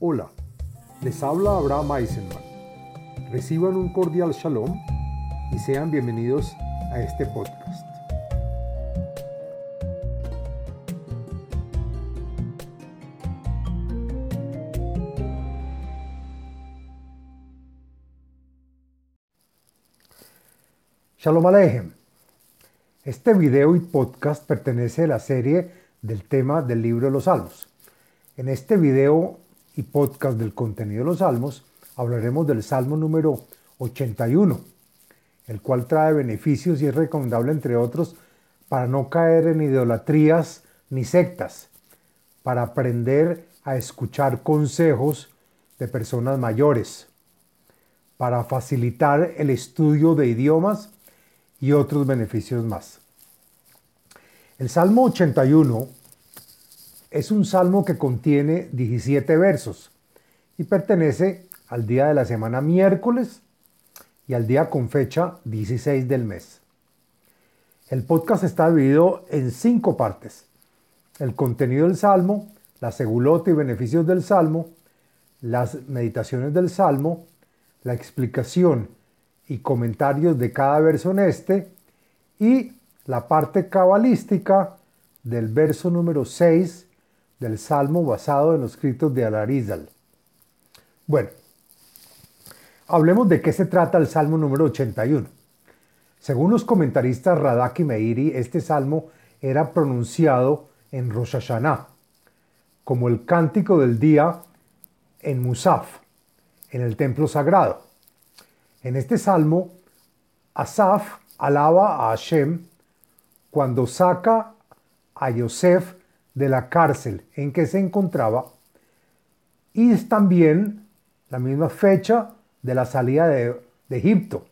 Hola, les habla Abraham Eisenman. Reciban un cordial shalom y sean bienvenidos a este podcast. Shalom Aleichem. Este video y podcast pertenece a la serie del tema del libro de los Salmos. En este video y podcast del contenido de los Salmos hablaremos del Salmo número 81, el cual trae beneficios y es recomendable, entre otros, para no caer en idolatrías ni sectas, para aprender a escuchar consejos de personas mayores, para facilitar el estudio de idiomas y otros beneficios más. El Salmo 81 es un salmo que contiene 17 versos y pertenece al día de la semana miércoles y al día con fecha 16 del mes. El podcast está dividido en cinco partes. El contenido del salmo, la segulota y beneficios del salmo, las meditaciones del salmo, la explicación y comentarios de cada verso en este y la parte cabalística del verso número 6 del Salmo basado en los escritos de Alarizal. Bueno, hablemos de qué se trata el Salmo número 81. Según los comentaristas Radak y Meiri, este salmo era pronunciado en Rosh Hashanah, como el cántico del día en Musaf, en el templo sagrado. En este salmo, Asaf alaba a Hashem cuando saca a Yosef de la cárcel en que se encontraba y es también la misma fecha de la salida de, Egipto,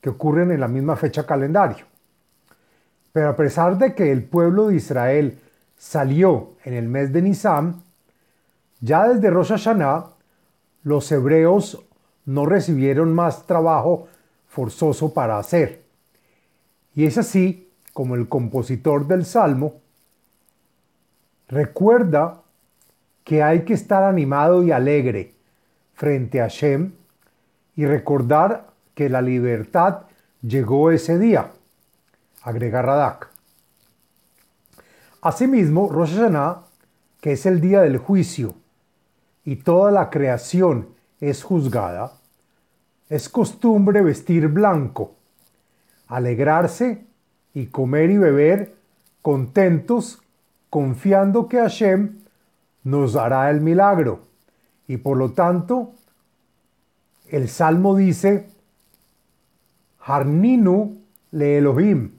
que ocurren en la misma fecha calendario. Pero a pesar de que el pueblo de Israel salió en el mes de Nisan, ya desde Rosh Hashanah los hebreos no recibieron más trabajo forzoso para hacer. Y es así como el compositor del Salmo Recuerda que hay que estar animado y alegre frente a Shem y recordar que la libertad llegó ese día, agrega Radak. Asimismo, Rosh Hashanah, que es el día del juicio y toda la creación es juzgada, es costumbre vestir blanco, alegrarse y comer y beber contentos confiando que Hashem nos hará el milagro. Y por lo tanto, el Salmo dice, Harninu le Elohim,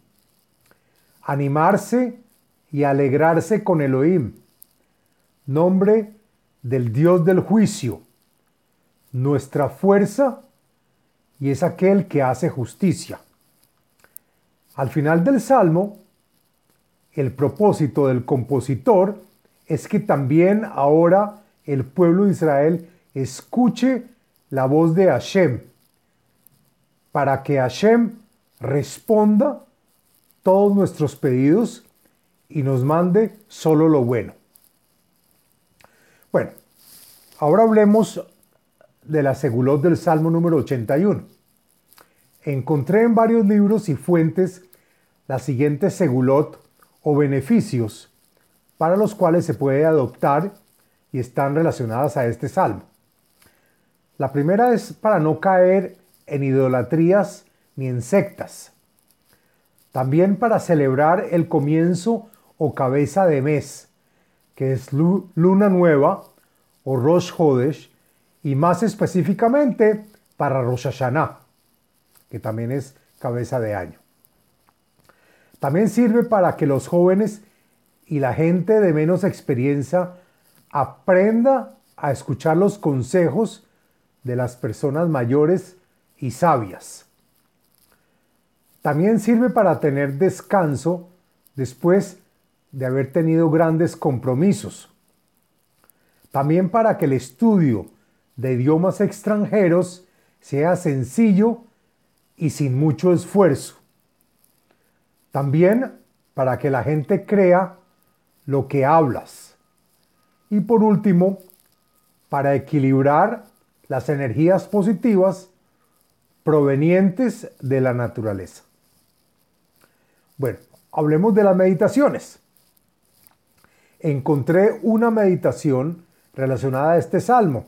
animarse y alegrarse con Elohim, nombre del Dios del juicio, nuestra fuerza y es aquel que hace justicia. Al final del Salmo, el propósito del compositor es que también ahora el pueblo de Israel escuche la voz de Hashem, para que Hashem responda todos nuestros pedidos y nos mande solo lo bueno. Bueno, ahora hablemos de la segulot del Salmo número 81. Encontré en varios libros y fuentes la siguiente segulot o beneficios para los cuales se puede adoptar y están relacionadas a este salmo. La primera es para no caer en idolatrías ni en sectas. También para celebrar el comienzo o cabeza de mes, que es luna nueva o Rosh Hodesh, y más específicamente para Rosh Hashanah, que también es cabeza de año. También sirve para que los jóvenes y la gente de menos experiencia aprenda a escuchar los consejos de las personas mayores y sabias. También sirve para tener descanso después de haber tenido grandes compromisos. También para que el estudio de idiomas extranjeros sea sencillo y sin mucho esfuerzo. También para que la gente crea lo que hablas. Y por último, para equilibrar las energías positivas provenientes de la naturaleza. Bueno, hablemos de las meditaciones. Encontré una meditación relacionada a este salmo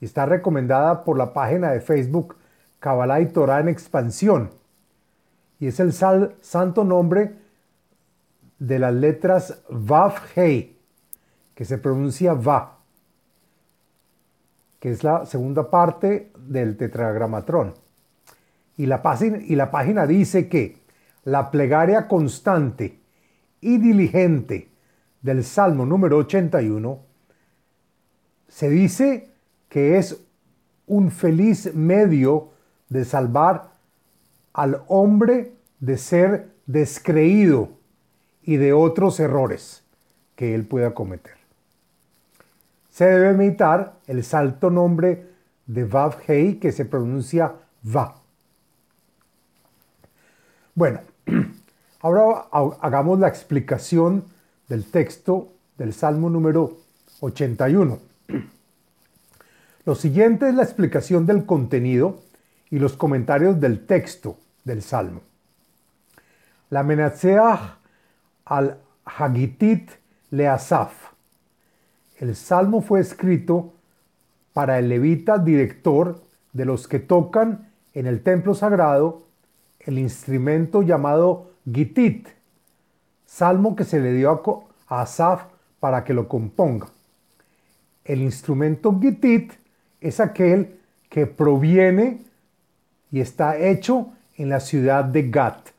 está recomendada por la página de Facebook Kabbalah y Torah en Expansión. Y es el santo nombre de las letras Vav Hei, que se pronuncia Va, que es la segunda parte del tetragramatrón. Y la, página, y la página dice que la plegaria constante y diligente del Salmo número 81 se dice que es un feliz medio de salvar al hombre de ser descreído y de otros errores que él pueda cometer. Se debe imitar el salto nombre de Vav Hei que se pronuncia Va. Bueno, ahora hagamos la explicación del texto del Salmo número 81. Lo siguiente es la explicación del contenido y los comentarios del texto del Salmo. La Menatseach al Hagitit Leasaf. El Salmo fue escrito para el levita director de los que tocan en el templo sagrado el instrumento llamado Gitit, salmo que se le dio a Asaf para que lo componga. El instrumento Gitit es aquel que proviene y está hecho en la ciudad de Gat.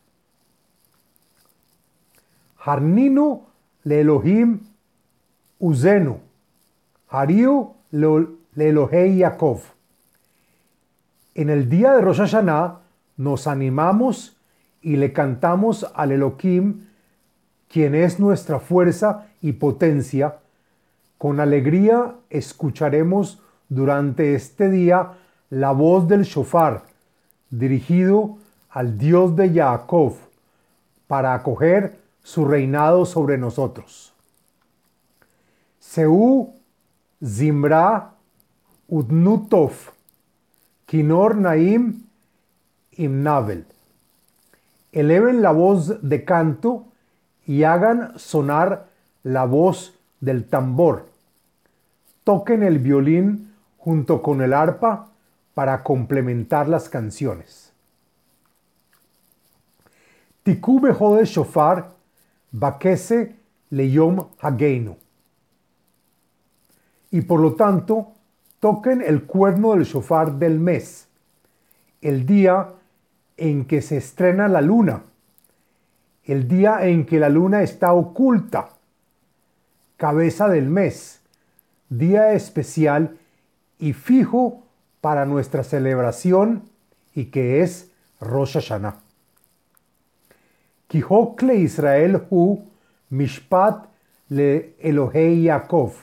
Harnino le Elohim Uzenu, Hariu le Elohei Yaakov. En el día de Rosh Hashanah nos animamos y le cantamos al Elohim, quien es nuestra fuerza y potencia. Con alegría escucharemos durante este día la voz del shofar dirigido al Dios de Jacob para acoger su reinado sobre nosotros. Seu Zimra Udnutov Kinor Naim Imnavel. Eleven la voz de canto y hagan sonar la voz del tambor. Toquen el violín junto con el arpa para complementar las canciones. Tiku de shofar bakese leyom hageinu. Y por lo tanto, toquen el cuerno del shofar del mes, el día en que se estrena la luna, el día en que la luna está oculta, cabeza del mes, día especial y fijo para nuestra celebración y que es Rosh Hashanah. Kihokle Israel hu mishpat le Elohei Yaakov.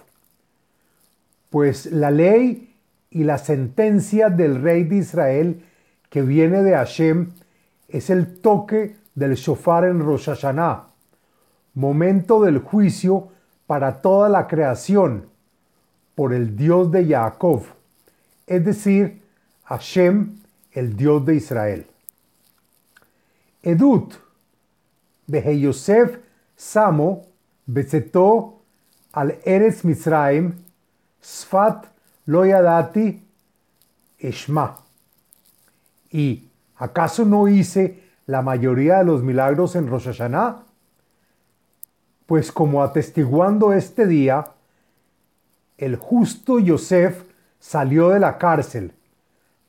Pues la ley y la sentencia del rey de Israel que viene de Hashem es el toque del shofar en Rosh Hashanah, momento del juicio para toda la creación por el Dios de Jacob, es decir, Hashem, el Dios de Israel. Edut, Behe Yosef Samo, Bezetó al Eretz Misraim, Sfat Loyadati, Eshma. ¿Y acaso no hice la mayoría de los milagros en Rosh? Pues como atestiguando este día, el justo Yosef salió de la cárcel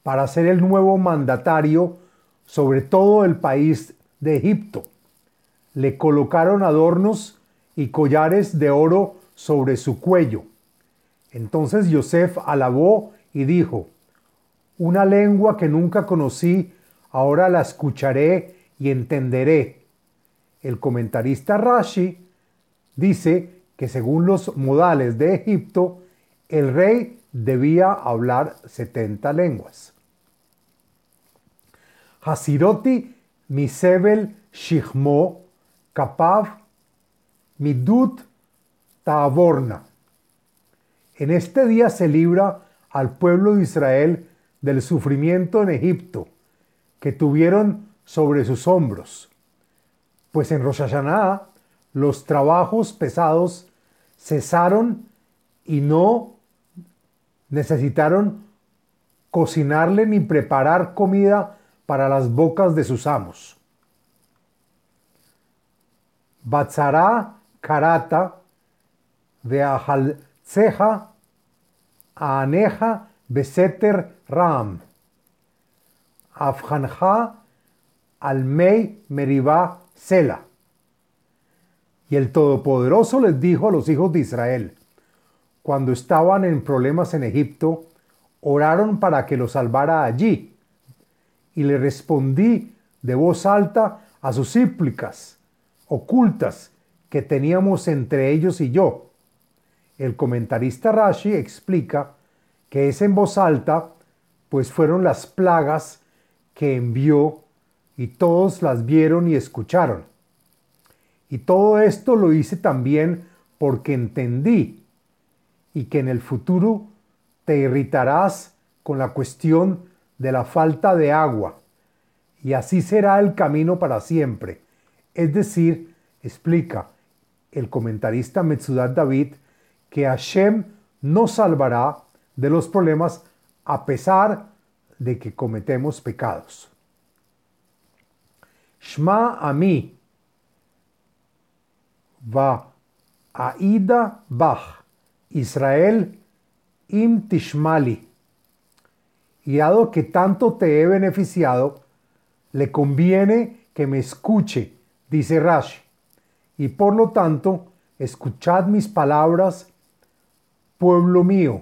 para ser el nuevo mandatario sobre todo el país de Egipto. Le colocaron adornos y collares de oro sobre su cuello. Entonces Yosef alabó y dijo, una lengua que nunca conocí, ahora la escucharé y entenderé. El comentarista Rashi dice que según los modales de Egipto, el rey debía hablar 70 lenguas. Hasiroti misebel shihmo kapav midut tavorna. En este día se libra al pueblo de Israel del sufrimiento en Egipto que tuvieron sobre sus hombros. Pues en Rosh los trabajos pesados cesaron y no necesitaron cocinarle ni preparar comida para las bocas de sus amos. Batzara karata de ceja aneja beseter ram. Afjanja almei meribá sela. Y el Todopoderoso les dijo a los hijos de Israel, cuando estaban en problemas en Egipto, oraron para que los salvara allí. Y le respondí de voz alta a sus súplicas ocultas que teníamos entre ellos y yo. El comentarista Rashi explica que es en voz alta, pues fueron las plagas que envió y todos las vieron y escucharon. Y todo esto lo hice también porque entendí y que en el futuro te irritarás con la cuestión de la falta de agua, y así será el camino para siempre. Es decir, explica el comentarista Metzudat David que Hashem no salvará de los problemas a pesar de que cometemos pecados. Shma a mí va Aida Bach, Israel im Tishmali. Y dado que tanto te he beneficiado, le conviene que me escuche, dice Rashi. Y por lo tanto, escuchad mis palabras, pueblo mío,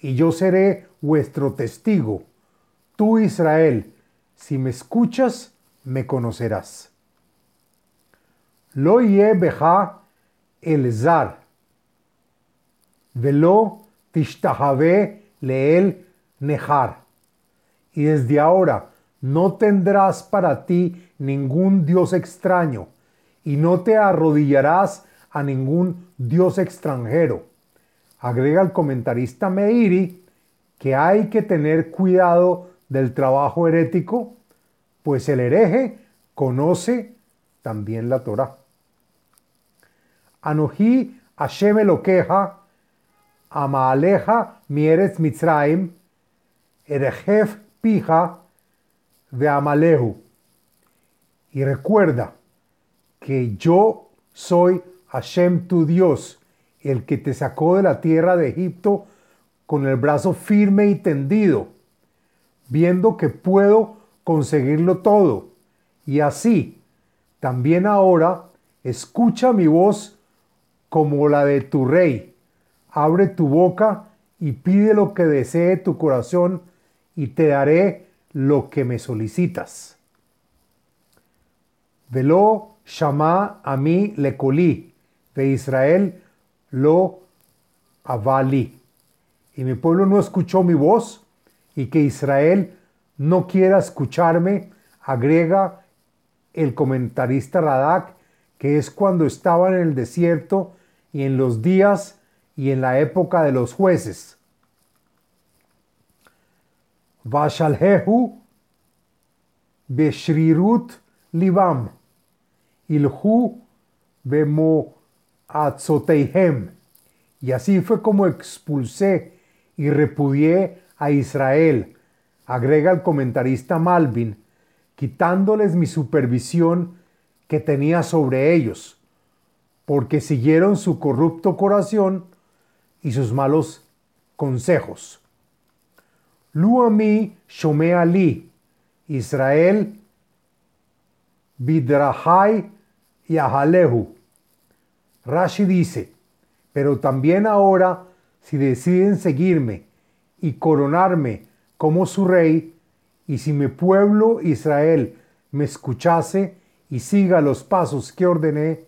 y yo seré vuestro testigo. Tú, Israel, si me escuchas, me conocerás. Lo beja el zar, velo tishtahave leel nejar. Y desde ahora no tendrás para ti ningún Dios extraño, y no te arrodillarás a ningún Dios extranjero. Agrega el comentarista Meiri que hay que tener cuidado del trabajo herético, pues el hereje conoce también la Torah. Anoji Hashem Elokeja, Amaaleja Mieres Mitzraim, Erejef Pija de Amalehu. Y recuerda que yo soy Hashem tu Dios, el que te sacó de la tierra de Egipto con el brazo firme y tendido, viendo que puedo conseguirlo todo. Y así, también ahora, escucha mi voz como la de tu rey. Abre tu boca y pide lo que desee tu corazón y te daré lo que me solicitas. Velo shama a mí le colí, de Israel lo avali. Y mi pueblo no escuchó mi voz, y que Israel no quiera escucharme, agrega el comentarista Radak, que es cuando estaban en el desierto y en los días y en la época de los jueces. Vashalhehu Beshrirut Libam Ilhu Bemo Atzoteihem. Y así fue como expulsé y repudié a Israel, agrega el comentarista Malvin, quitándoles mi supervisión que tenía sobre ellos porque siguieron su corrupto corazón y sus malos consejos. Luami Shomea Ali, Israel, Bidrahai y Ahalehu. Rashi dice, pero también ahora, si deciden seguirme y coronarme como su rey, y si mi pueblo Israel me escuchase y siga los pasos que ordené,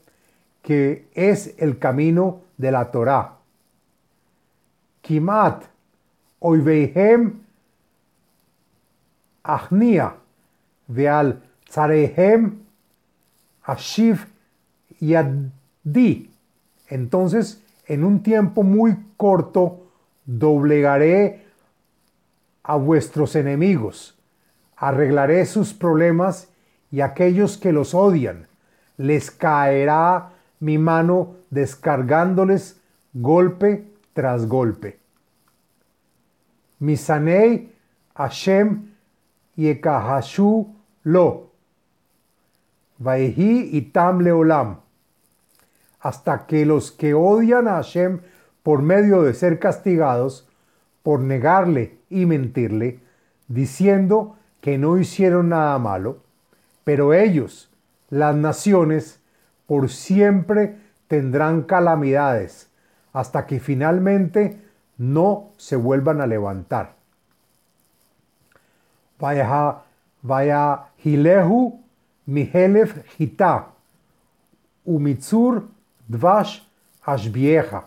que es el camino de la Torá. Kimat oiveihem achnia veal tzarehem ashiv yaddi. Entonces, en un tiempo muy corto, doblegaré a vuestros enemigos, arreglaré sus problemas y aquellos que los odian, les caerá mi mano descargándoles golpe tras golpe. Misanei Hashem Yekahashu Lo. Itam Leolam. Hasta que los que odian a Hashem por medio de ser castigados, por negarle y mentirle, diciendo que no hicieron nada malo, pero ellos, las naciones, por siempre tendrán calamidades, hasta que finalmente no se vuelvan a levantar. Vaya, vaya Hilehu Mihelef Hita, Umitsur Dvash Ashvieja.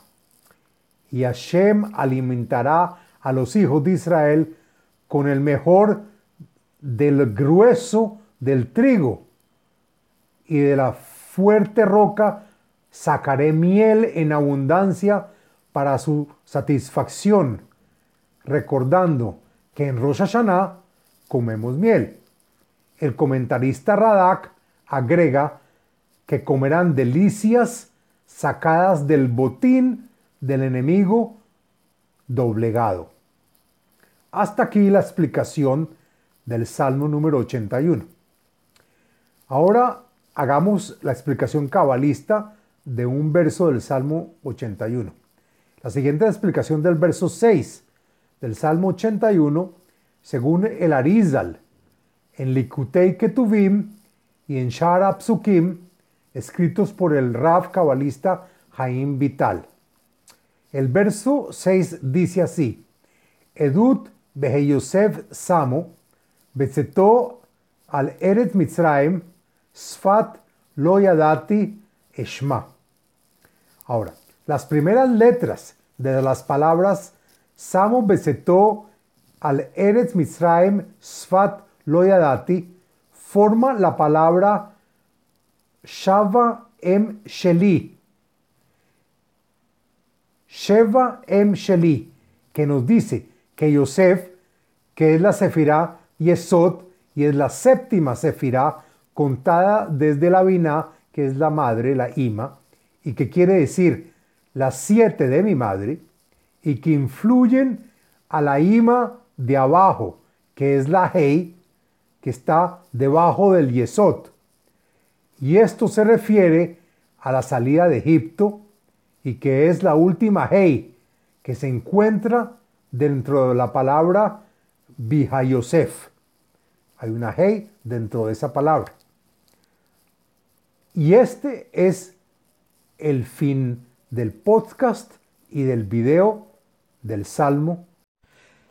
Y Hashem alimentará a los hijos de Israel con el mejor del grueso del trigo y de la fuerte roca sacaré miel en abundancia para su satisfacción, recordando que en Rosh Hashanah comemos miel. El comentarista Radak agrega que comerán delicias sacadas del botín del enemigo doblegado. Hasta aquí la explicación del Salmo número 81. Ahora hagamos la explicación cabalista de un verso del Salmo 81. La siguiente explicación del verso 6 del Salmo 81, según el Arizal, en Likutei Ketuvim y en Shara Psukim, escritos por el Rav cabalista Jaim Vital. El verso 6 dice así: Edut Yosef Samo, Betzeto al Eret Mitzraim, Sfat lo yadati Eshma. Ahora, las primeras letras de las palabras Samo Besetó al Eretz Mitzrayim Sfat Loyadati forma la palabra Shava Em Sheli. Sheva Em Sheli, que nos dice que Yosef, que es la Sefirá Yesod, y es la séptima Sefirá contada desde la Binah, que es la madre, la Ima, y que quiere decir las siete de mi madre, y que influyen a la ima de abajo, que es la Hei, que está debajo del Yesod. Y esto se refiere a la salida de Egipto y que es la última Hei que se encuentra dentro de la palabra Yosef. Hay una Hei dentro de esa palabra. Y este es el fin del podcast y del video del Salmo.